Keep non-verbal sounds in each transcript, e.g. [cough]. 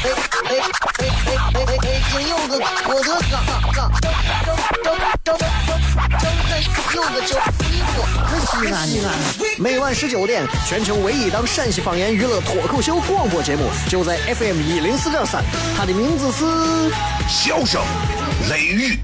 哎哎哎哎哎哎！金柚子，我的嘎嘎，张张张张张张柚子叫衣服，很西安西安。每晚十九点，全球唯一档陕西方言娱乐脱口秀广播节目，就在 FM 一零四点三，它的名字是《笑声雷雨》，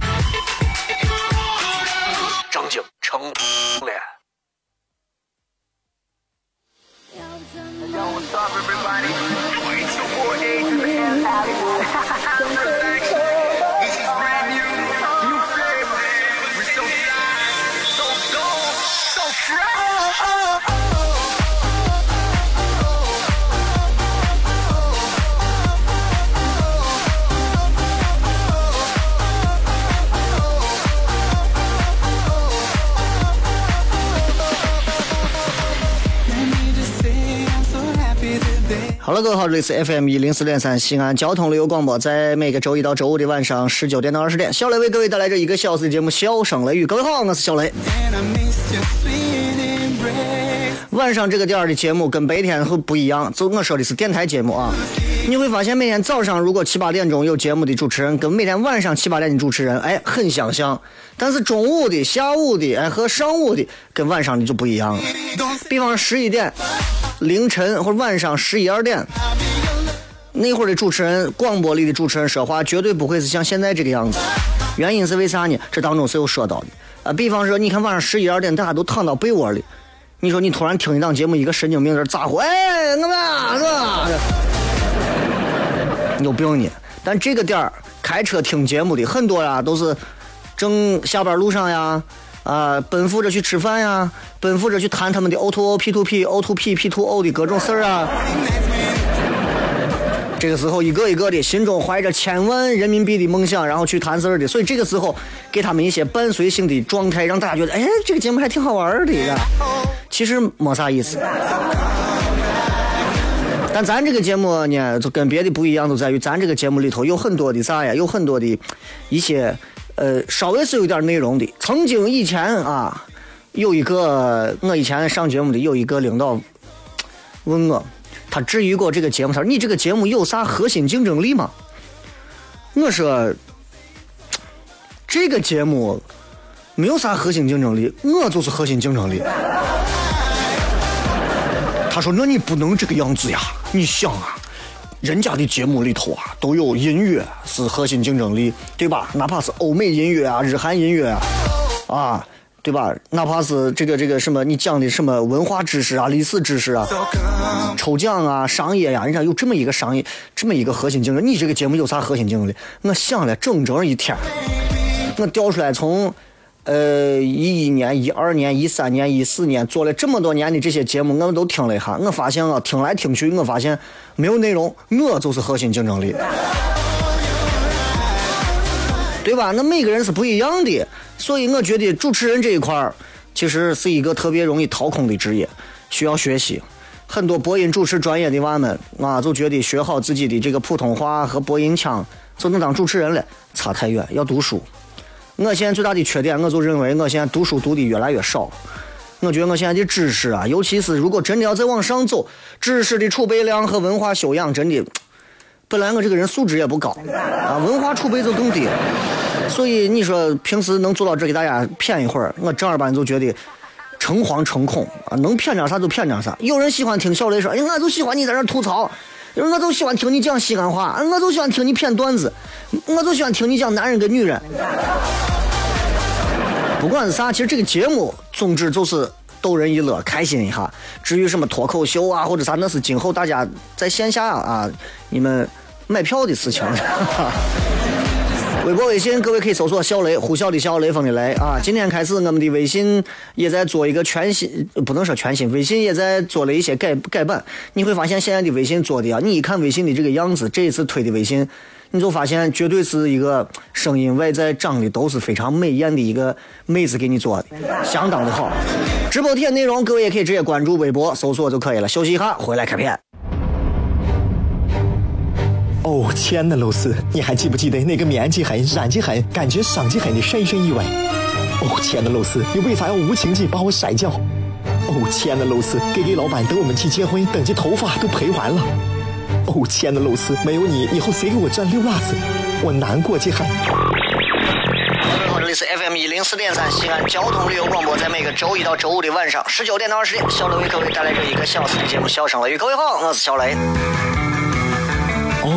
好了，各位好，这里是 FM 一零四点三西安交通旅游广播，在每个周一到周五的晚上十九点到二十点，小雷为各位带来这一个小时的节目《笑声雷雨》。各位好，我是小雷。晚上这个点儿的节目跟白天会不一样，就我说的是电台节目啊。你会发现每天早上如果七八点钟有节目的主持人，跟每天晚上七八点的主持人，哎，很相像。但是中午的、下午的，哎，和上午的跟晚上的就不一样了。比方十一点。凌晨或者晚上十一二点，那会儿的主持人，广播里的主持人说话绝对不会是像现在这个样子。原因是为啥呢？这当中是有说到的啊。比方说，你看晚上十一二点，大家都躺到被窝里，你说你突然听一档节目，一个神经病在咋呼？哎，我们是吧？有病呢！但这个点儿开车听节目的很多呀，都是正下班路上呀。啊，奔赴着去吃饭呀，奔赴着去谈他们的 O to O、P to P、O to P、P to O 的各种事儿啊。这个时候，一个一个的心中怀着千万人民币的梦想，然后去谈事儿的。所以这个时候，给他们一些伴随性的状态，让大家觉得，哎，这个节目还挺好玩的。其实没啥意思。但咱这个节目呢，就跟别的不一样，就在于咱这个节目里头有很多的啥呀，有很多的一些。呃，稍微是有点内容的。曾经以前啊，有一个我以前上节目的有一个领导问我，他质疑过这个节目，他说你这个节目有啥核心竞争力吗？我说这个节目没有啥核心竞争力，我就是核心竞争力。他说那你不能这个样子呀，你想啊。人家的节目里头啊，都有音乐是核心竞争力，对吧？哪怕是欧美音乐啊、日韩音乐啊，啊，对吧？哪怕是这个这个什么，你讲的什么文化知识啊、历史知识啊、抽奖啊、商业呀，人家有这么一个商业，这么一个核心竞争。你这个节目有啥核心竞争力？我想了整整一天，我调出来从。呃，一一年、一二年、一三年、一四年做了这么多年的这些节目，我们都听了一下，我发现啊，听来听去，我发现没有内容，我就是核心竞争力，对吧？那每个人是不一样的，所以我觉得主持人这一块儿其实是一个特别容易掏空的职业，需要学习。很多播音主持专业的娃们啊，就觉得学好自己的这个普通话和播音腔就能当主持人了，差太远，要读书。我现在最大的缺点，我就认为我现在读书读的越来越少。我觉得我现在的知识啊，尤其是如果真的要再往上走，知识的储备量和文化修养真的，[tsk] 本来我这个人素质也不高啊，文化储备就更低。所以你说平时能做到这给大家谝一会儿，我正儿八经就觉得诚惶诚恐啊，能谝点啥就谝点啥。有人喜欢听小雷说，哎，我就喜欢你在那吐槽。我就喜欢听你讲西安话，我就喜欢听你谝段子，我就喜欢听你讲男人跟女人。不管是啥，其实这个节目宗旨就是逗人一乐，开心一下。至于什么脱口秀啊或者啥，那是今后大家在线下啊你们买票的事情。哈哈微博、微信，各位可以搜索“小雷”，呼啸的小雷锋的雷啊！今天开始，我们的微信也在做一个全新，不能说全新，微信也在做了一些改改版。你会发现，现在的微信做的啊，你一看微信的这个样子，这一次推的微信，你就发现绝对是一个声音外在长得都是非常美艳的一个妹子给你做的，相当的好。直播贴内容各位也可以直接关注微博搜索就可以了。休息一下，回来开片。哦，亲爱的露丝，你还记不记得那个面积狠、染技狠、感觉伤及狠的深深意外？哦，亲爱的露丝，你为啥要无情地把我甩掉？哦，亲爱的露丝给给老板等我们去结婚，等这头发都赔完了。哦，亲爱的露丝，没有你，以后谁给我赚六辣子？我难过极狠。各位好，这里是 FM 一零四点三西安交通旅游广播，在每个周一到周五的晚上十九点到二十点，小雷为各位带来这一个小时的节目《笑声雷雨》。各位好，我是小雷。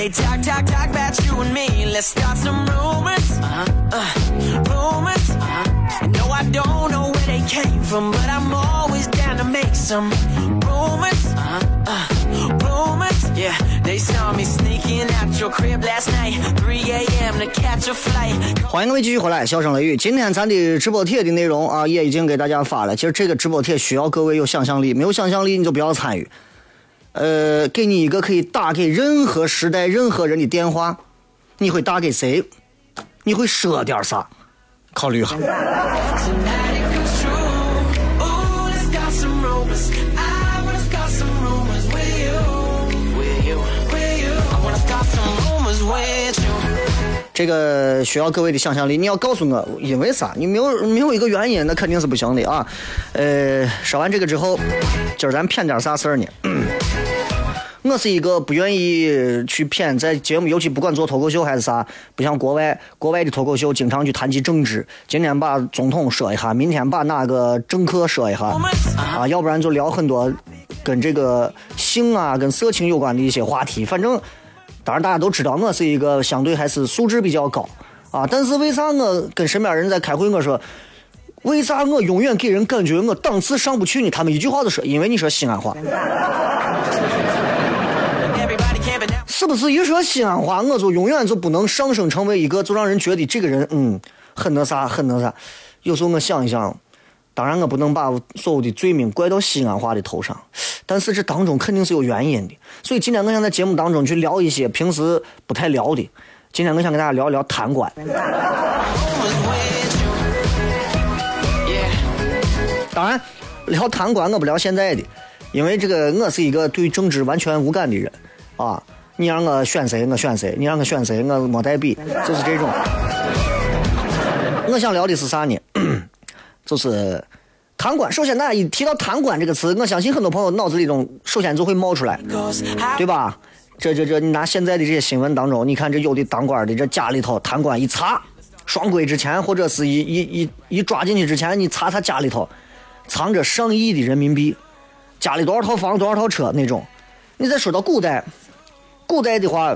They talk, talk, talk about you and me. Let's start some rumors. Uh-huh. Uh, rumors. Uh-huh. No, I don't know where they came from, but I'm always down to make some rumors. Uh-huh. Uh, rumors. Yeah, they saw me sneaking out your crib last night. 3 a.m. to catch a flight. 欢迎各位继续回来，笑声雷雨。今天咱的直播帖的内容啊，也已经给大家发了。其实这个直播帖需要各位有想象力，没有想象力你就不要参与。呃，给你一个可以打给任何时代任何人的电话，你会打给谁？你会说点啥？考虑一下。[laughs] 这个需要各位的想象力，你要告诉我因为啥？你没有没有一个原因，那肯定是不行的啊。呃，说完这个之后，今儿咱谝点啥事儿呢？我是一个不愿意去谝，在节目，尤其不管做脱口秀还是啥，不像国外，国外的脱口秀经常去谈及政治，今天把总统说一下，明天把哪个政客说一下，啊，要不然就聊很多跟这个性啊、跟色情有关的一些话题，反正。当然，大家都知道我是一个相对还是素质比较高啊，但是为啥我跟身边人在开会，我说为啥我永远给人感觉我档次上不去呢？他们一句话就说，因为你说西安话，是不是？一说西安话，我就永远就不能上升成为一个，就让人觉得这个人嗯很那啥，很那啥。有时候我想一想，当然我不能把所有的罪名怪到西安话的头上，但是这当中肯定是有原因的。所以今天我想在节目当中去聊一些平时不太聊的。今天我想跟大家聊一聊贪官。当然，聊贪官我不聊现在的，因为这个我是一个对政治完全无感的人啊。你让我选谁，我选谁；你让我选谁，我没带笔，就是这种。我想聊的是啥呢？[coughs] 就是贪官。首先，大家一提到贪官这个词，我相信很多朋友脑子里中首先就会冒出来，对吧？这这这，你拿现在的这些新闻当中，你看这有的当官的，这家里头贪官一查，双规之前或者是一一一一抓进去之前，你查他家里头藏着上亿的人民币，家里多少套房多少套车那种。你再说到古代，古代的话，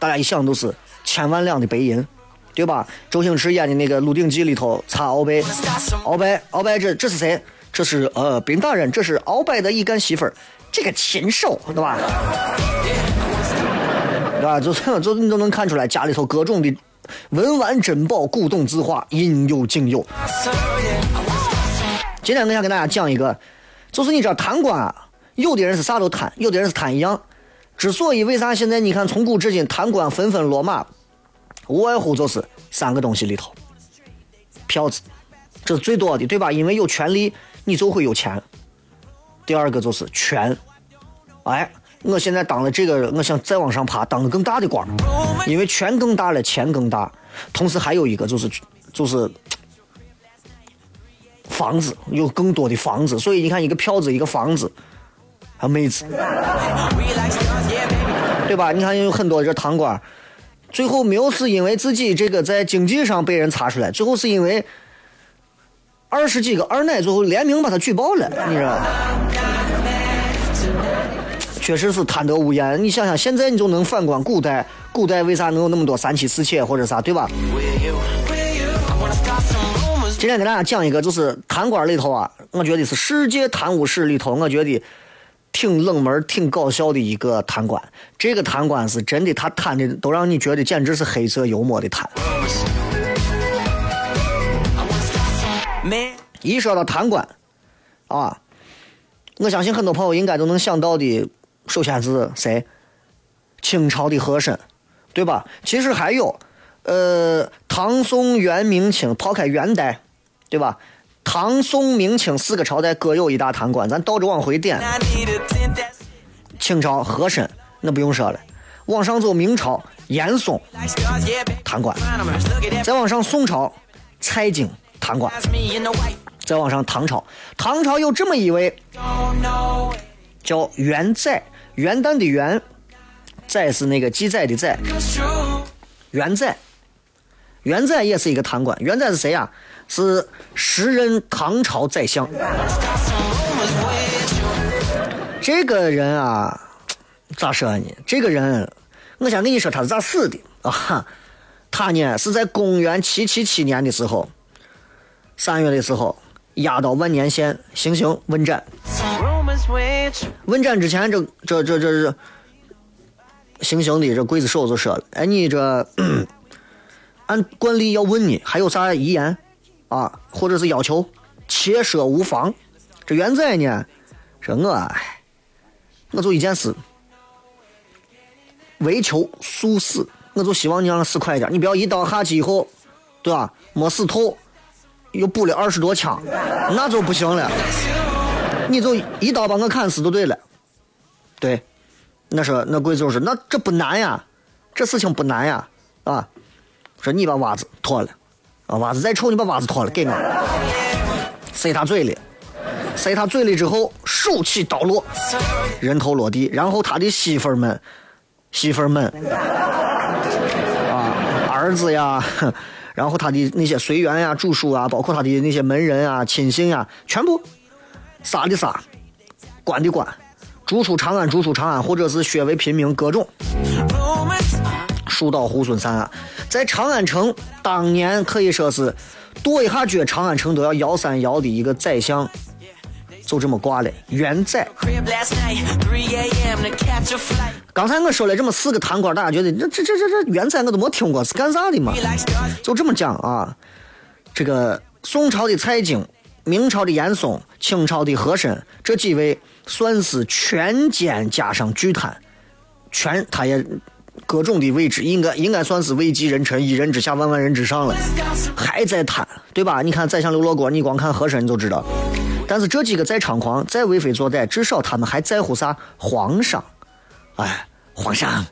大家一想都是千万两的白银，对吧？周星驰演的那个《鹿鼎记》里头查鳌拜，鳌拜，鳌拜这这是谁？这是呃兵大人，这是鳌拜的一干媳妇儿，这个禽兽，对吧？对吧？就 [laughs] 就你都能看出来，家里头各种的文玩珍宝、古董字画，应有尽有。今天我想跟大家讲一个，就是你知道贪官啊，有的人是啥都贪，有的人是贪一样。之所以为啥现在你看从古至今贪官纷纷落马，无外乎就是三个东西里头，票子，这是最多的，对吧？因为有权利，你就会有钱。第二个就是权，哎，我现在当了这个，我想再往上爬，当个更大的官，因为权更大了，钱更大。同时还有一个就是就是房子，有更多的房子，所以你看一个票子，一个房子，还妹子，对吧？你看有很多这贪官，最后没有是因为自己这个在经济上被人查出来，最后是因为二十几个二奶最后联名把他举报了，你知道吗？确实是贪得无厌。你想想，现在你就能反观古代，古代为啥能有那么多三妻四妾或者啥，对吧.今天给大家讲一个，就是贪官里头啊，我觉得是世界贪污史里头，我觉得挺冷门、挺搞笑的一个贪官。这个贪官是真的，他贪的都让你觉得简直是黑色幽默的贪。一说到贪官，啊，我相信很多朋友应该都能想到的，首先是谁？清朝的和珅，对吧？其实还有，呃，唐宋元明清，抛开元代，对吧？唐宋明清四个朝代各有一大贪官，咱倒着往回点。清朝和珅那不用说了，往上走明朝严嵩贪官，再往上宋朝蔡京贪官，再往上唐朝，唐朝有这么一位叫元载，元旦的元，载是那个记载的载，元载，元载也是一个贪官。元载是谁呀、是时任唐朝宰相。这个人啊，咋说呢？这个人，我先跟你说他是咋死的啊？他呢是在公元七七七年的时候，三月的时候，押到万年县行刑问斩。问斩之前，这这这这这行刑的这刽子手就说了：“哎，你这 [clears throat] 按惯例要问你还有啥遗言啊，或者是要求，切舍无妨。”这元载呢，说我，我就一件事，为求速死，我就希望你让我死快一点，你不要一刀下去以后，对吧？没死透，又补了二十多枪，那就不行了。你就一刀把我砍死就对了。对，那说那贵族说那这不难呀，这事情不难呀，啊，说你把袜子脱了，啊袜子再臭你把袜子脱了给我，塞他嘴里，塞他嘴里之后手起刀落，人头落地，然后他的媳妇儿们，媳妇儿们，啊儿子呀。然后他的那些随员呀、主属啊，包括他的那些门人啊、亲信呀，全部杀的杀，关的关，逐出长安，逐出长安，或者是削为平民，各种。树倒猢狲散啊！在长安城当年可以说是跺一下脚，长安城都要摇三摇的一个宰相，就这么挂了。元载，刚才我说了这么四个贪官，大家觉得这这这这这元载我都没听过是干啥的嘛？就这么讲啊，这个宋朝的蔡京、明朝的严嵩、清朝的和珅这几位算是权奸加上巨贪，全他也各种的位置，应该应该算是位极人臣，一人之下，万万人之上了，还在贪，对吧？你看宰相刘罗锅，你光看和珅你就知道。但是这几个再猖狂、再为非作歹，至少他们还在乎啥？皇上，哎，皇上，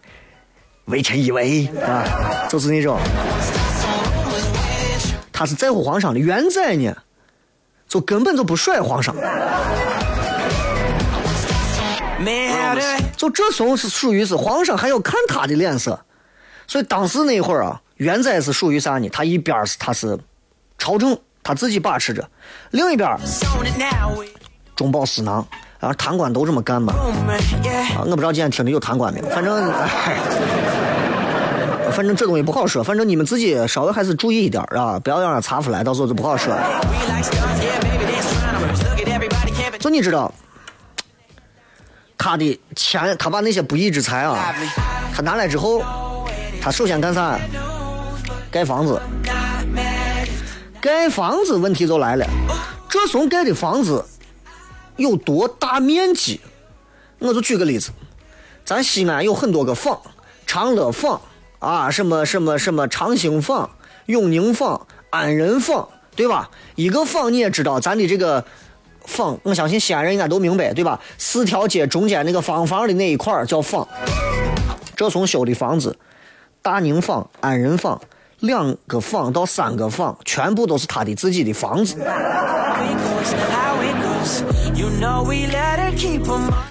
微臣以为啊，就是那种。他是在乎皇上的。元载呢，就根本就不甩皇上，就这种是属于是皇上还要看他的脸色。所以当时那会儿啊，元载是属于啥呢？他一边儿是他是朝政，他自己把持着；另一边儿中饱私囊。然后贪官都这么干嘛？啊，我不知道今天听的有贪官没有，反正，哎 [laughs] 反正这东西不好说，反正你们自己稍微还是注意一点啊，不要让人查出来，到时候就不好说了。就你知道，他的钱，他把那些不义之财啊，他拿来之后，他首先干啥？盖房子。盖房子问题就来了，这怂盖的房子有多大面积？我就举个例子，咱西安有很多个坊，长乐坊啊，什么什么什么长兴坊、永宁坊、安仁坊，对吧？一个坊你也知道，咱的这个坊，我相信西安人应该都明白，对吧？四条街中间那个方房的那一块儿叫坊。这从修的房子，大宁坊、安仁坊两个坊到三个坊，全部都是他的自己的房子，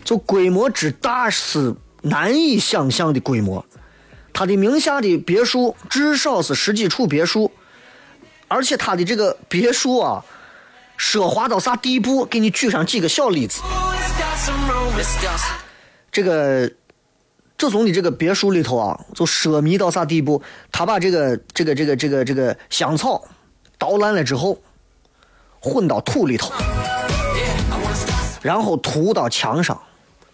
就规模之大是难以想象的规模。他的名下的别墅至少是十几处别墅，而且他的这个别墅啊，奢华到啥地步？给你举上几个小例子。这个这从的这个别墅里头啊，就奢靡到啥地步？他把这个这个这个这个这个香草捣烂了之后，混到土里头，然后涂到墙上，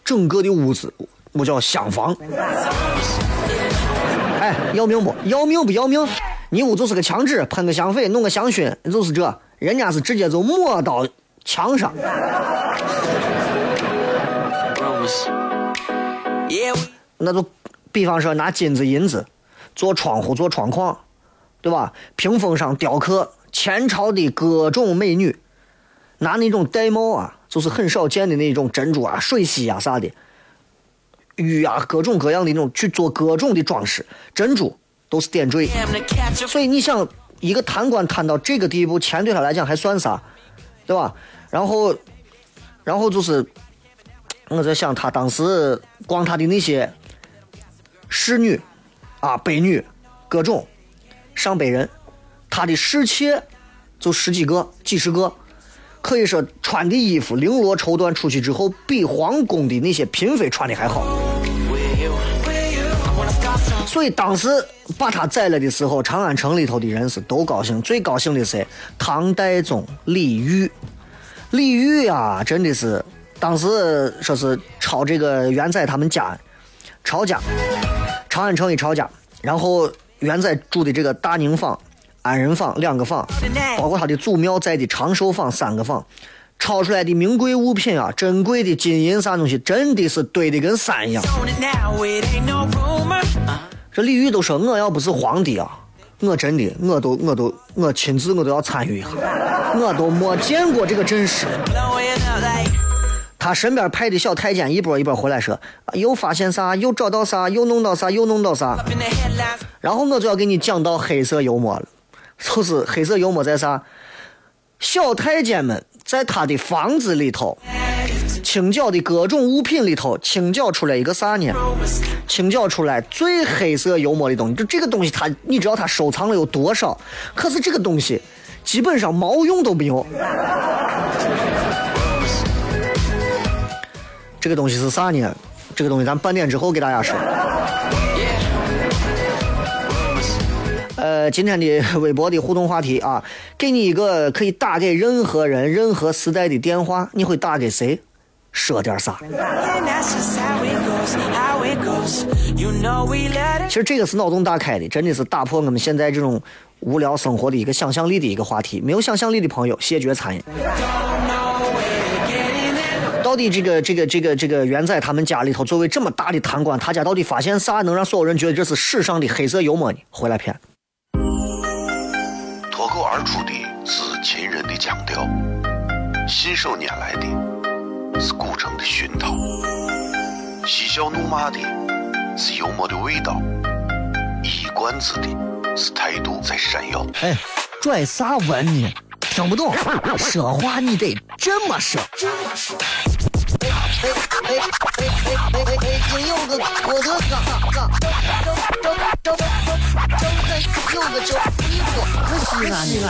整个的屋子我叫香房。哎，要命不要命不要命？你屋就是个墙纸，喷个香水，弄个香薰，就是这。人家是直接就抹到墙上。那就比方说拿金子银子做窗户做窗框，对吧？屏风上雕刻前朝的各种美女，拿那种玳瑁啊，就是很少见的那种珍珠啊、水洗啊啥的，玉啊，各种各样的那种去做各种的装饰，珍珠都是点缀。所以你想，一个贪官贪到这个地步，钱对他来讲还算啥，对吧？然后，然后就是我在想，他当时光他的那些。侍女，啊，婢女，各种上百人，他的侍妾就十几个、几十个，可以说穿的衣服绫罗绸缎出去之后，比皇宫的那些嫔妃穿的还好。所以当时把他宰了的时候，长安城里头的人是都高兴，最高兴的是唐代宗李煜。李煜啊，真的是当时说是抄这个元载他们家，抄家。长安城一抄家，然后元载住的这个大宁坊、安仁坊两个坊，包括他的祖庙在的长寿坊三个坊，抄出来的名贵物品啊，珍贵的金银啥东西，真的是堆的跟山一样。这李煜都说，我要不是皇帝啊，我真的我都我都我亲自我都要参与一下，我都没见过这个阵势。他身边派的小太监一波一波回来说，又发现啥，又找到啥，又弄到啥，又弄到啥。然后我就要给你讲到黑色幽默了，就是黑色幽默在啥？小太监们在他的房子里头清剿的各种物品里头清剿出来一个啥呢？清剿出来最黑色幽默的东西，就这个东西，他你知道他收藏了有多少？可是这个东西基本上毛用都没有。这个东西是啥呢？这个东西咱半点之后给大家说。呃，今天的微博的互动话题啊，给你一个可以打给任何人、任何时代的电话，你会打给谁？说点啥？其实这个是脑洞大开的，真的是打破我们现在这种无聊生活的一个想象力的一个话题。没有想象力的朋友，谢绝参与。到底这个这个这个这个元宰他们家里头作为这么大的贪官，他家到底发现啥能让所有人觉得这是史上的黑色幽默呢？回来片。脱口而出的是秦人的腔调，信手拈来的是古城的熏陶，嬉笑怒骂的是幽默的味道，一冠子的是态度在闪耀。哎，拽啥文呢？听不懂，[laughs] 说话你得这么说。哎哎哎哎！金柚子，我的嘎嘎，张张张张张张个叫衣服，可西安西安。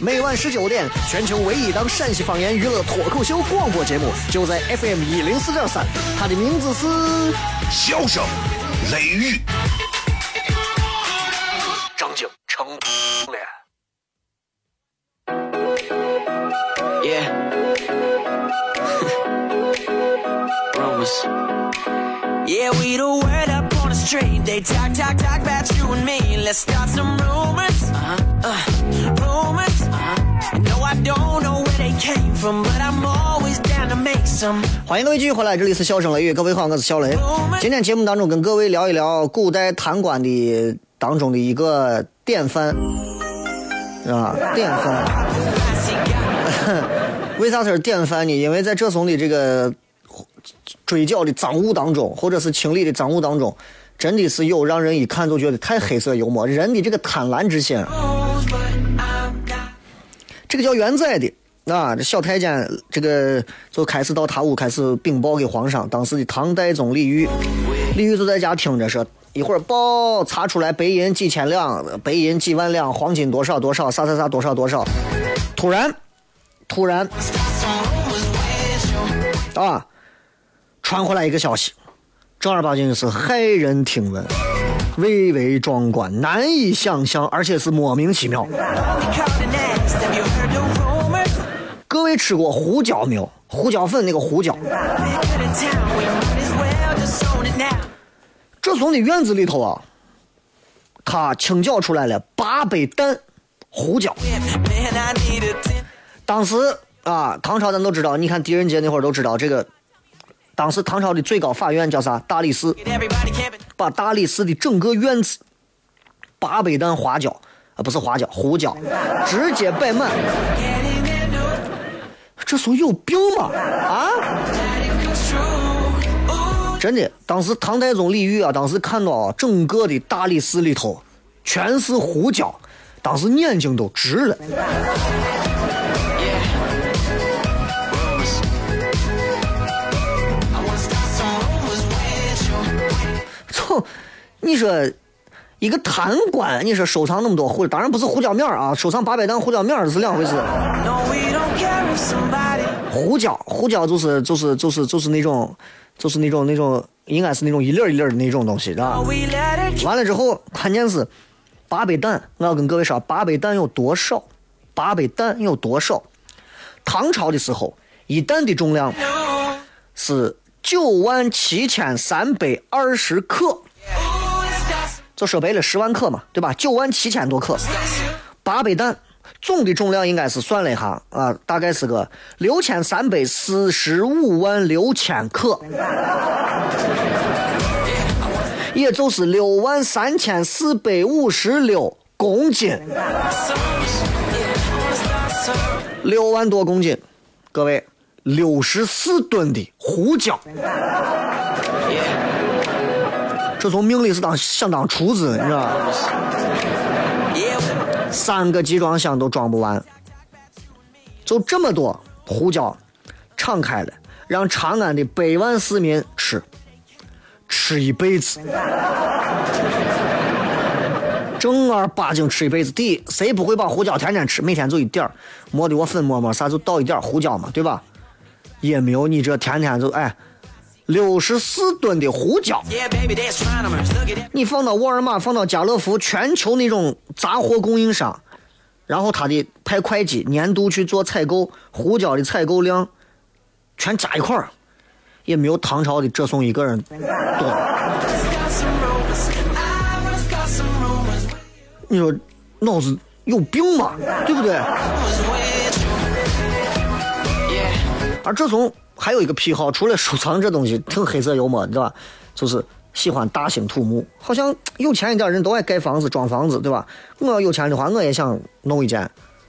每晚十九点，全球唯一档陕西方言娱乐脱口秀广播节目，就在 FM 一零四点三，它的名字是《笑声雷雨》。张景成。欢迎各位继续回来，这里是笑声雷雨，各位好，我是小雷。今天节目当中跟各位聊一聊古代贪官的当中的一个典范，啊，典范。[laughs] 为啥是典范呢？因为在这种的这个。追缴的赃物当中，或者是清理的赃物当中，真的是有让人一看就觉得太黑色幽默。人的这个贪婪之心，这个叫元载的啊，这小太监这个就开始到他屋开始禀报给皇上。当时的唐代宗李煜，李煜就在家听着说，一会儿报查出来白银几千两，白银几万两，黄金多少多少，啥啥啥多少多少。突然，突然，[laughs] 啊！传回来一个消息，正儿八经是骇人听闻，蔚为壮观，难以想象，而且是莫名其妙。各位吃过胡椒没有？胡椒粉那个胡椒，这从的院子里头啊，他清剿出来了八百担胡椒。当时啊，唐朝咱都知道，你看狄仁杰那会儿都知道这个当时唐朝的最高法院叫啥？大理寺，把大理寺的整个院子八百担花椒啊，不是花椒，胡椒，直接摆满。这时候有病吗？啊，真的，当时唐太宗李煜啊，当时看到，整个的大理寺里头全是胡椒，当时眼睛都直了。你说一个贪官，你说收藏那么多胡，当然不是胡椒面啊，收藏八百担胡椒面是两回事。胡椒，胡椒就是就是就是就是那种，就是那种那种，应该是那种一粒一粒的那种东西，是吧？完了之后，关键是八百担，我要跟各位说，八百担有多少？八百担有多少？唐朝的时候，一担的重量是九万七千三百二十克，就说白了十万克嘛，对吧？九万七千多克，八百担。总的重量应该是算了一下啊，大概是个六千三百四十五万六千克，也就是六万三千四百五十六公斤，六万多公斤，各位，六十四吨的胡椒，Yeah. 这从命里是当想当厨子，你知道吧？三个集装箱都装不完，就这么多胡椒，敞开了，让长安的百万市民吃，吃一辈子，正儿八经吃一辈子。第一，谁不会把胡椒天天吃？每天就一点儿，磨的我粉磨磨啥就倒一点胡椒嘛，对吧？也没有你这天天就哎，六十四吨的胡椒。你放到沃尔玛，放到家乐福，全球那种杂货供应商，然后他的派会计年度去做采购胡椒的采购量，全加一块儿，也没有唐朝的这送一个人多。你说脑子有病吗？对不对？而这从还有一个癖好，除了收藏这东西，挺黑色幽默，你知道吧？就是喜欢大兴土木。好像有钱一点人都爱盖房子、装房子，对吧？我要有钱的话，我也想弄一间，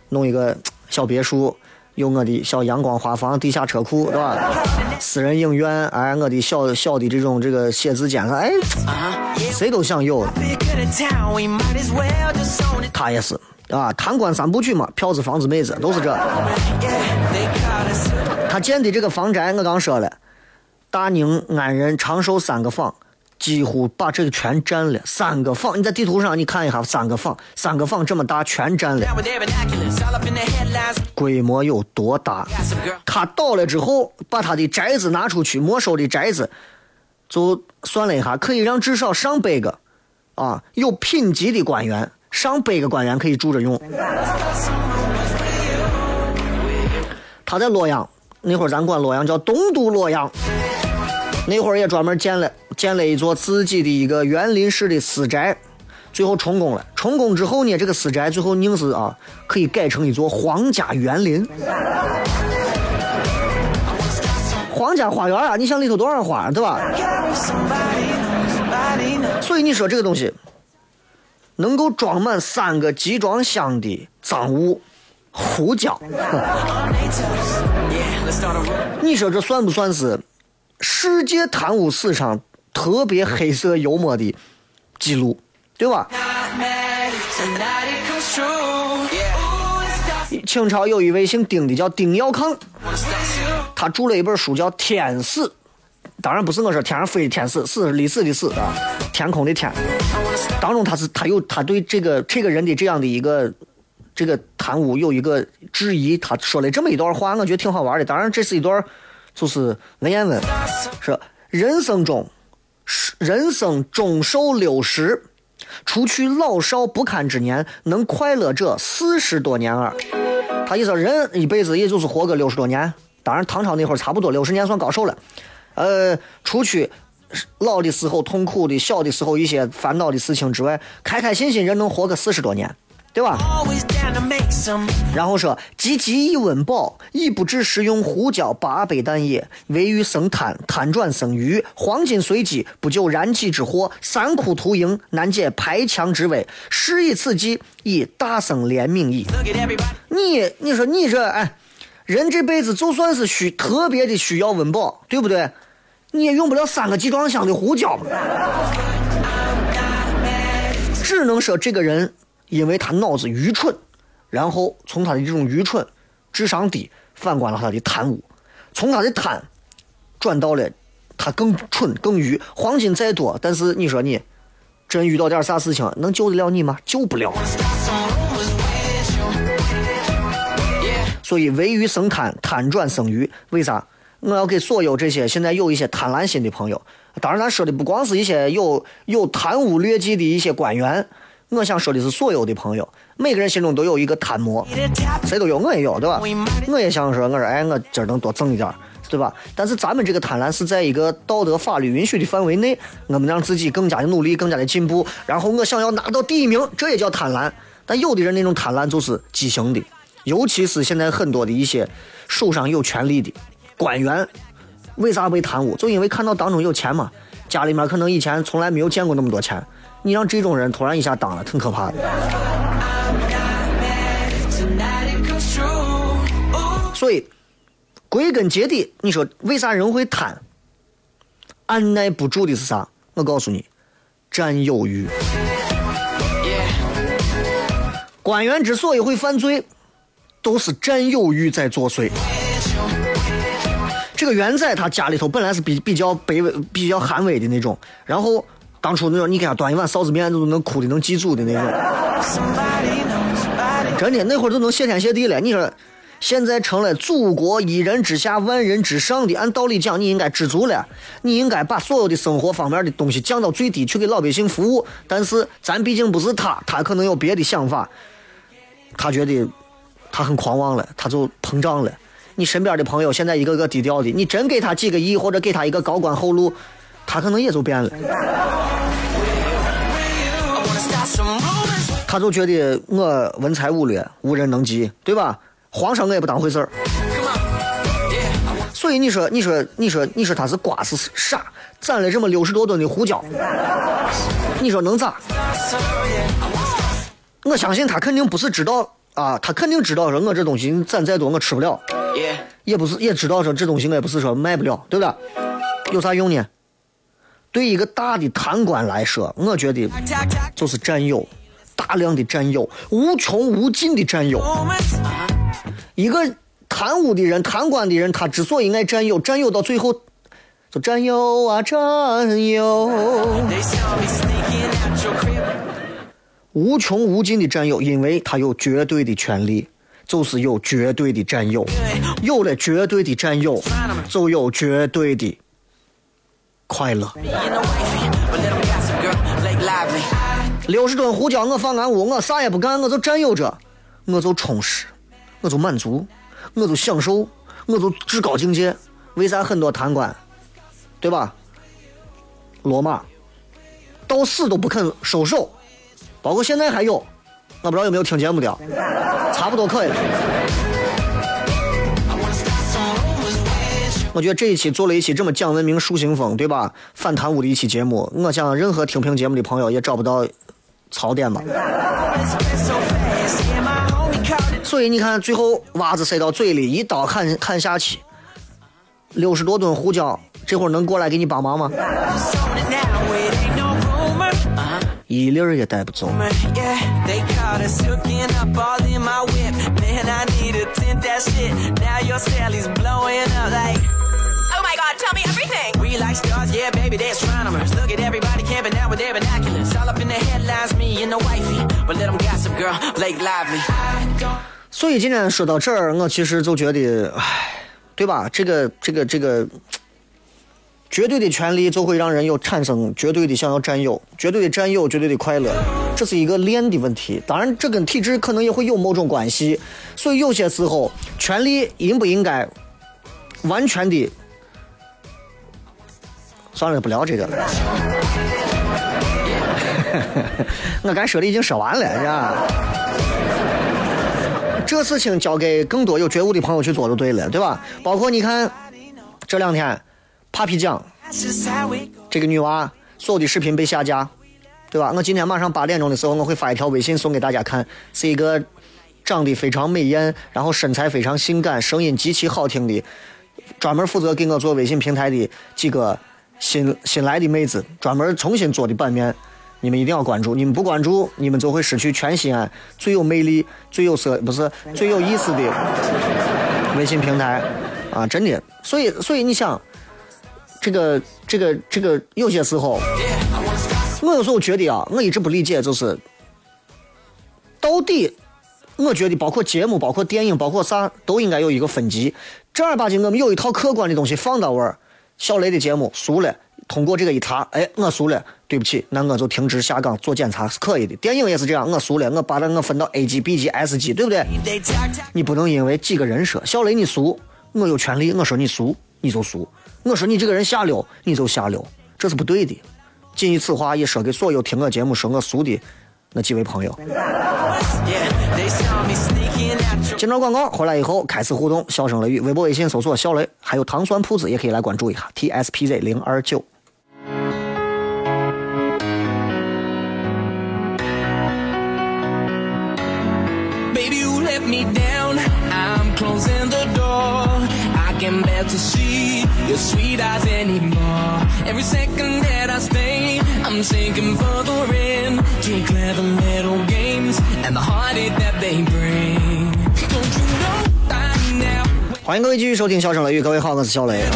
弄一个小别墅，有我的小阳光花房、地下车库，对吧？私人影院，哎，我的小小的这种这个写字间，哎，谁都想有。他也是啊，贪官三部曲嘛，票子、房子、妹子都是这。他建的这个房宅，我刚说了，大宁、安仁、长寿三个坊，几乎把这个全占了。三个坊，你在地图上你看一下，三个坊，三个坊这么大，全占了.规模有多大.他倒了之后，把他的宅子拿出去，没收的宅子，就算了一下，可以让至少上百个啊有品级的官员，上百个官员可以住着用。他在洛阳，那会儿咱管洛阳叫东都洛阳，那会儿也专门建了建了一座自己的一个园林式的私宅，最后成功了。成功之后呢，这个私宅最后硬是啊可以改成一座皇家园林。皇家花园啊，你想里头多少花，对吧？所以你说这个东西能够装满三个集装箱的赃物，胡讲。[laughs] 你说这算不算是世界贪污史上特别黑色幽默的记录，对吧？清朝有一位姓丁的叫丁耀康，他著了一本书叫天使，当然不是我说天上飞的天使，是历史的史啊，天空的天。当中他是他有他对这个这个人的这样的一个。这个贪污有一个质疑，他说了这么一段话，我觉得挺好玩的。当然这是一段就是文言文，是人生中人生终寿六十，除去老少不堪之年，能快乐者四十多年耳。他意思人一辈子也就是活个六十多年，当然唐朝那会儿差不多六十年算高寿了。呃，除去老的时候痛苦的、小的时候一些烦恼的事情之外，开开心心人能活个四十多年。对吧？然后说：“积极以温饱，以不止食用胡椒八百担也。唯欲生贪，贪转生愚。黄金随机，不救燃起之祸。三窟屠营，难解排墙之危。事以此计，以大生怜悯矣。”你，你说你这，哎，人这辈子就算是需特别的需要温饱，对不对？你也用不了三个集装箱的胡椒，只能说这个人。因为他脑子愚蠢，然后从他的这种愚蠢、智商低，反观了他的贪污，从他的贪转到了他更蠢、更愚。黄金再多，但是你说你真遇到点啥事情，能救得了你吗？救不了。所以，为鱼生贪，贪转生愚。为啥？我要给所有这些现在有一些贪婪心的朋友，当然，咱说的不光是一些有有贪污劣迹的一些官员。我想说的是，所有的朋友，每个人心中都有一个贪魔，谁都有，我也有，对吧？我也想说，我说，哎，我今儿能多挣一点，对吧？但是咱们这个贪婪是在一个道德法律允许的范围内，我们让自己更加的努力，更加的进步。然后我想要拿到第一名，这也叫贪婪。但有的人那种贪婪就是畸形的，尤其是现在很多的一些手上有权力的官员，为啥被贪污？就因为看到当中有钱嘛，家里面可能以前从来没有见过那么多钱。你让这种人突然一下当了，挺可怕的。所以，归根结底，你说为啥人会贪？按耐不住的是啥？我告诉你，占有欲。官员之所以会犯罪，都是占有欲在作祟。这个元仔他家里头本来是比比较卑微、比较寒微的那种，然后。当初那种，你给他端一碗臊子面，都能哭的能记住的那种。真的，那会儿都能谢天谢地了。你说，现在成了祖国一人之下万人之上的，按道理讲，你应该知足了，你应该把所有的生活方面的东西降到最低，去给老百姓服务。但是咱毕竟不是他，他可能有别的想法，他觉得他很狂妄了，他就膨胀了。你身边的朋友现在一个个低调的，你真给他几个亿或者给他一个高官厚禄。他可能也就变了，他就觉得我文才武略，无人能及，对吧？皇上我也不当回事儿，所以你说，你说，你说，你说他是瓜是傻，攒了这么六十多吨的胡椒，你说能咋？我相信他肯定不是知道啊，他肯定知道说我这东西攒再多我吃不了，也不是也知道说这东西我也不是说卖不了，对不对？有啥用呢？对一个大的贪官来说，我觉得就是占有，大量的占有，无穷无尽的占有。一个贪污的人、贪官的人，他之所以爱占有，占有到最后就占有啊占有，无穷无尽的占有，因为他有绝对的权利，就是有绝对的占有，有了绝对的占有，就有绝对的。快乐。六十吨胡椒，我放俺屋，我啥也不干，我就占有着，我就充实，我就满足，我就享受，我就至高境界。为啥很多贪官，对吧？罗马，到死都不肯收手，包括现在还有，我不知道有没有听节目的，差不多可以了。我觉得这一期做了一期这么讲文明、树新风，对吧？反贪污的一期节目，我想任何听评节目的朋友也找不到槽点吧。[laughs] 所以你看，最后袜子塞到嘴里，一刀砍砍下去，六十多吨胡椒，这会儿能过来给你帮忙吗？一粒儿也带不走。Tell me everything. We like stars, yeah, baby, they're astronomers. Look at everybody camping out with their binoculars. All up in the headlines, me and the wifey. But let them gossip, girl, Blake Lively. 所以今天说到这儿，我其实就觉得，唉，对吧？这个、这个、这个，绝对的权利就会让人有产生绝对的想要占有，绝对的占有，绝对的快乐，这是一个链的问题。当然，这跟体质可能也会有某种关系。所以有些时候，权利应不应该完全的……算了，不聊这个了。我该说的已经说完了，是吧？这事情交给更多有觉悟的朋友去做就对了，对吧？包括你看这两天。Papi 酱，这个女娃所有的视频被下架，对吧？我今天晚上八点钟的时候，我会发一条微信送给大家看，是一个长得非常美艳，然后身材非常性感，声音极其好听的，专门负责给我做微信平台的几个新新来的妹子，专门重新做的版面，你们一定要关注，你们不关注，你们就会失去全西安最有魅力、最有色不是最有意思的微信平台啊！真的，所以所以你想。这个这个这个有些时候，我有时候觉得啊，我一直不理解，就是到底，我觉得包括节目、包括电影、包括啥，都应该有一个分级。正儿八经，我们有一套客观的东西放到位儿。小雷的节目俗了，通过这个一查，哎，我俗了，对不起，那我就停职下岗做检查是可以的。电影也是这样，我俗了，我把它我分到 A 级、B 级、S 级，对不对？你不能因为几个人说，小雷你俗，我有权利，我说你俗你就俗。我说你这个人下流，你就下流，这是不对的。谨以此话也说给所有听我节目说我俗的那几位朋友。接着广告回来以后开始互动，笑声雷雨，微博、微信搜索小雷，还有糖酸铺子也可以来关注一下 T S P Z 零二九。can bear to see your sweet eyes anymore. Every second that I stay, I'm sinking further in to your clever little games and the heartache that they bring. 欢迎各位继续收听《笑声雷雨》，各位好，我是小雷啊。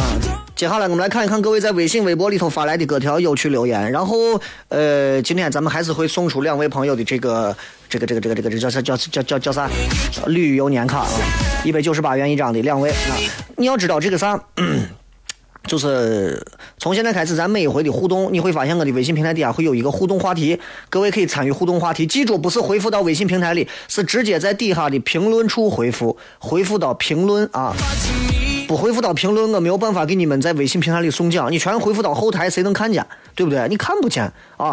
接下来我们来看一看各位在微信、微博里头发来的各条有趣留言。然后，呃，今天咱们还是会送出两位朋友的这个、这个、这个、这个、这个，这叫啥？叫叫叫叫啥？旅游年卡啊，一百九十八元一张的两位啊。你要知道这个啥，嗯就是从现在开始，咱每一回的互动，你会发现我的微信平台底下会有一个互动话题，各位可以参与互动话题。记住，不是回复到微信平台里，是直接在底下的评论处回复，回复到评论啊。不回复到评论，我没有办法给你们在微信平台里送奖。你全回复到后台，谁能看见？对不对？你看不见啊。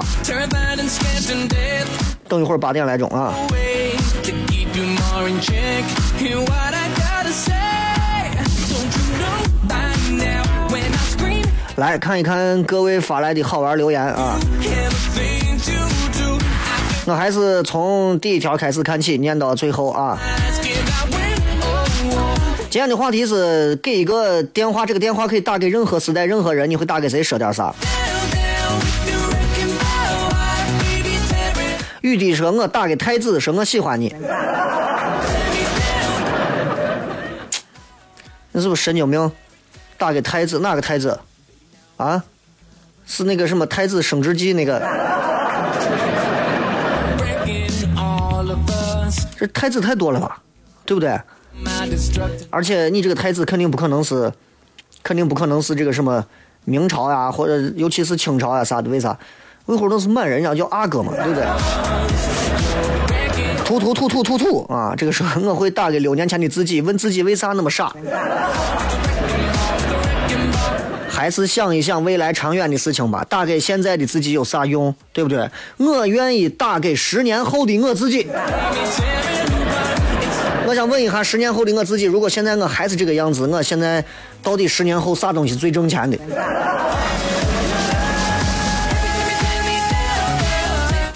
等一会儿八点来钟啊。来看一看各位发来的好玩留言啊。我还是从第一条开始看起，念到最后啊。今天的话题是给一个电话，这个电话可以打给任何时代、任何人，你会打给谁？说点啥？玉帝说：“我打给太子，说我喜欢你。”那是不是神经病？打给太子，哪个太子？啊？是那个什么太子升职记那个？这太子太多了吧？对不对？而且你这个太子肯定不可能是，肯定不可能是这个什么明朝呀，或者尤其是清朝呀啥的？为啥？为会儿都是满人家叫阿哥嘛，对不对？突突突突突突啊！这个时候我会打给六年前的自己，问自己为啥那么傻？还是想一想未来长远的事情吧。打给现在的自己有啥用？对不对？我愿意打给十年后的我自己。我想问一下，十年后的我自己，如果现在我还是这个样子，我现在到底十年后啥东西最挣钱的？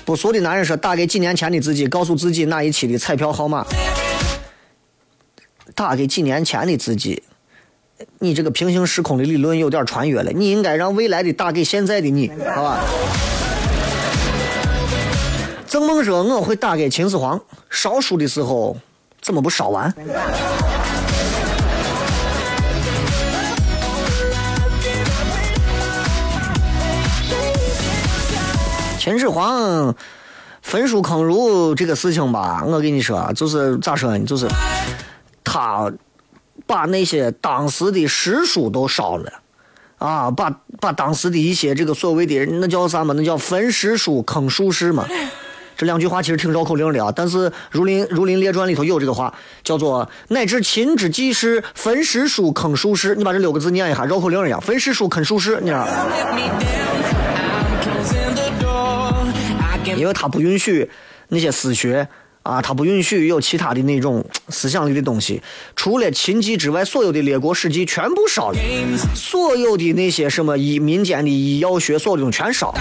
不熟的男人说，打给几年前的自己，告诉自己哪一期的彩票号码。打给几年前的自己，你这个平行时空的理论有点穿越了。你应该让未来的打给现在的你，好吧？曾梦说，我会打给秦始皇，烧书的时候。怎么不烧完？秦始皇焚书坑儒这个事情吧，我跟你说，就是咋说呢？就是他把那些当时的诗书都烧了啊，把把当时的一些这个所谓的那叫啥嘛，那叫焚诗书坑术士嘛。这两句话其实挺绕口令的啊，但是《儒林儒林列传》里头有这个话，叫做“乃至秦之纪事，焚诗书坑术士”。你把这六个字念一下，绕口令一样，“焚诗书坑术士”，你知道吗？因为他不允许那些私学啊，他不允许有其他的那种思想里的东西。除了秦记之外，所有的列国史记全部烧了，所有的那些什么医民间的医药学，所有的东西全烧。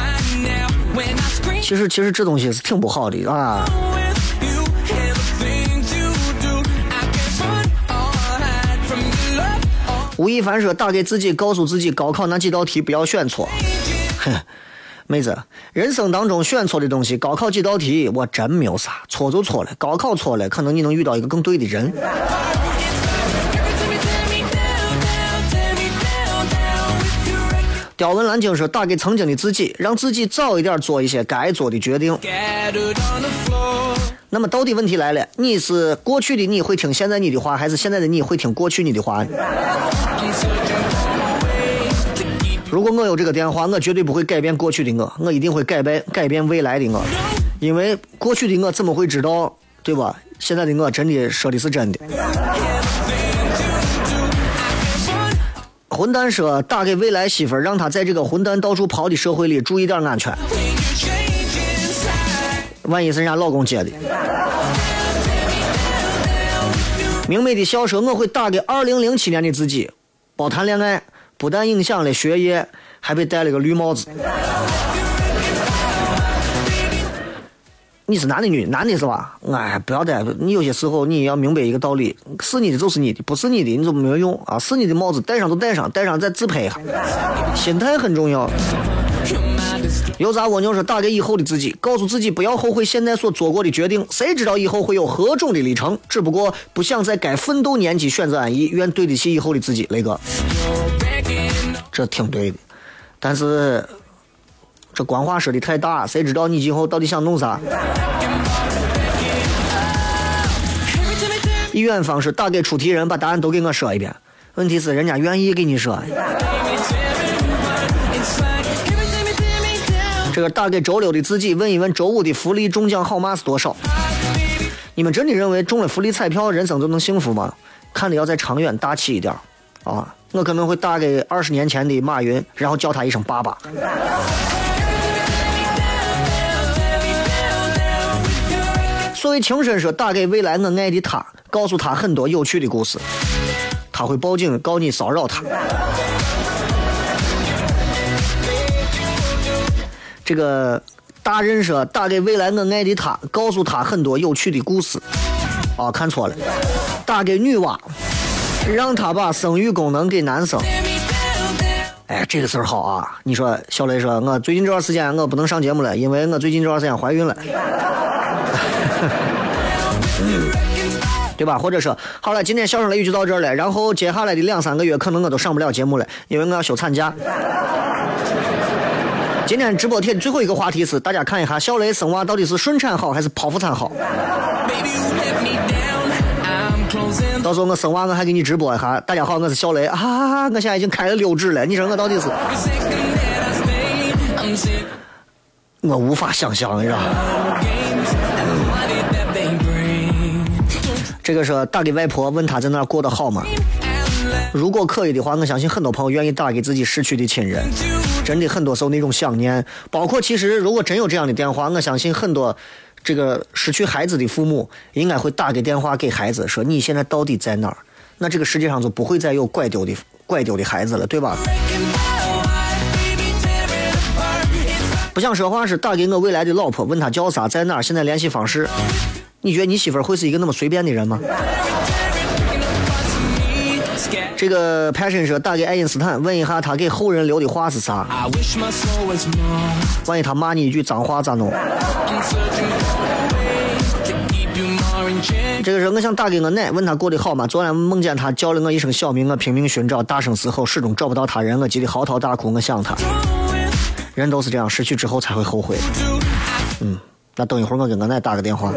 其实，其实这东西是挺不好的啊。吴亦凡说：“打给自己，告诉自己，高考那几道题不要选错。”哼，妹子，人生当中选错的东西，高考几道题我真没有啥，错就错了。高考错了，可能你能遇到一个更对的人。刁文兰经说：“打给曾经的自己，让自己早一点做一些该做的决定。”那么，到底问题来了，你是过去的你会听现在你的话，还是现在的你会听过去你的话？如果我有这个电话，我绝对不会改变过去的我，我一定会改变改变未来的我，因为过去的我怎么会知道，对吧？现在的我真的说的是真的。混蛋说打给未来媳妇儿，让她在这个混蛋到处跑的社会里注意点安全。万一是人家老公接的。明媚的笑说：“我会打给二零零七年的自己，包谈恋爱，不但影响了学业，还被戴了个绿帽子。”你是男的女的？男的是吧？哎，不要戴。你有些时候你要明白一个道理：是你的就是你的，不是你的你就没有用啊！是你的帽子戴上就戴上，戴上再自拍一下。心态很重要。油炸蜗牛说打给以后的自己，告诉自己不要后悔现在所做过的决定。谁知道以后会有何种的历程？只不过不想在该奋斗年纪选择安逸，愿对得起以后的自己。雷哥，这挺对的，但是。这官话说的太大，谁知道你今后到底想弄啥？一远方是打给出题人，把答案都给我说一遍。问题是人家愿意给你说。这个打给周六的自己，问一问周五的福利中奖号码是多少？你们真的认为中了福利彩票，人生就能幸福吗？看的要再长远大气一点啊！我可能会打给二十年前的马云，然后叫他一声爸爸。所谓情深说打给未来我爱的他，告诉他很多有趣的故事，他会报警告你骚扰他。这个大人说打给未来我爱的他，告诉他很多有趣的故事。啊，看错了，打给女娲，让他把生育功能给男生。哎，这个事儿好啊！你说小雷说，我最近这段时间我不能上节目了，因为我最近这段时间怀孕了。[laughs] 对吧？或者说，好了，今天笑声雷雨就到这儿了。然后接下来的两三个月，可能我都上不了节目了，因为我要休产假。今天直播贴最后一个话题是，大家看一下小雷生娃到底是顺产好还是剖腹产好？到时候我生娃我还给你直播一下。大家好，我是小雷啊！我现在已经开了六指了，你说我到底是？我无法想象，你知道。这个是打给外婆，问她在那儿过得好吗？如果可以的话，我相信很多朋友愿意打给自己逝去的亲人。真的，很多时候那种想念，包括其实如果真有这样的电话，我相信很多这个失去孩子的父母应该会打个电话给孩子，说你现在到底在哪儿？那这个世界上就不会再有拐丢的拐丢的孩子了，对吧？不想说话是打给我未来的老婆，问她叫啥，在哪儿，现在联系方式。你觉得你媳妇会是一个那么随便的人吗？这个 passion 说打给爱因斯坦，问一下他给后人留的话是啥？万一他骂你一句脏话咋弄？这个人我想打给我奶，问他过得好吗？昨晚梦见他叫了我一声小名，我拼命寻找，大声嘶吼，始终找不到他人，我急得嚎啕大哭。我想他，人都是这样，失去之后才会后悔。嗯，那等一会儿我给我奶打个电话。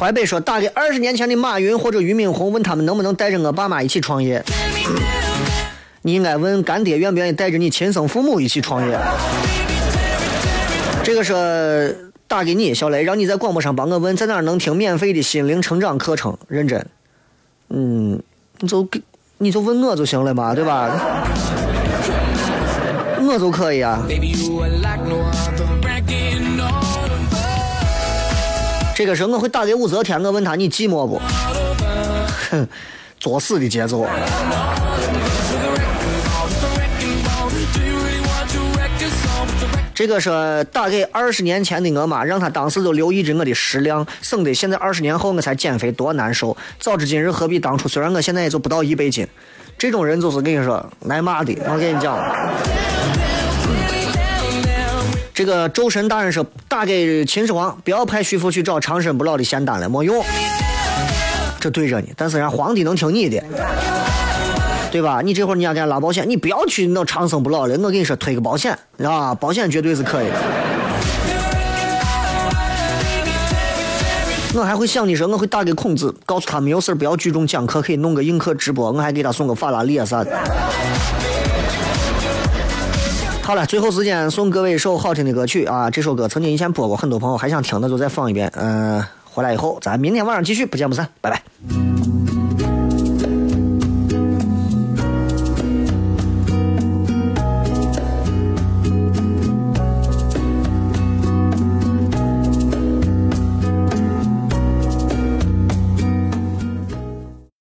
淮北说，大概二十年前的马云或者俞敏洪问他们能不能带着我爸妈一起创业，你应该问干爹愿不愿意带着你亲生父母一起创业。这个是打给你，小雷，让你在广播上帮我问，在哪能听免费的心灵成长课程？认真，嗯，你就给你就问我就行了嘛，对吧？我就可以啊。这个时候我会打给武则天，我问他你寂寞不？[laughs] 哼，作死的节奏。这个是打给二十年前的我妈，让她当时就留意着我的食量，省得现在二十年后我才减肥多难受。早知今日何必当初？虽然我现在也就不到一百斤，这种人就是跟你说挨骂的。我跟你讲，这个周神大人说打给秦始皇，不要派徐福去找长生不老的仙丹了，没用。这对着你，但是人家皇帝能听你的。对吧？你这会儿你要给拉保险，你不要去弄长生不老了。我跟你说，推个保险啊，保险绝对是可以的。我还会想你说，我会打给孔子，告诉他没有事不要聚众讲课，可以弄个映客直播，我还给他送个法拉利啊啥的。好了，最后时间送各位一首好听的歌曲啊！这首歌曾经以前播过，很多朋友还想听，那就再放一遍。嗯，回来以后咱明天晚上继续，不见不散，拜拜。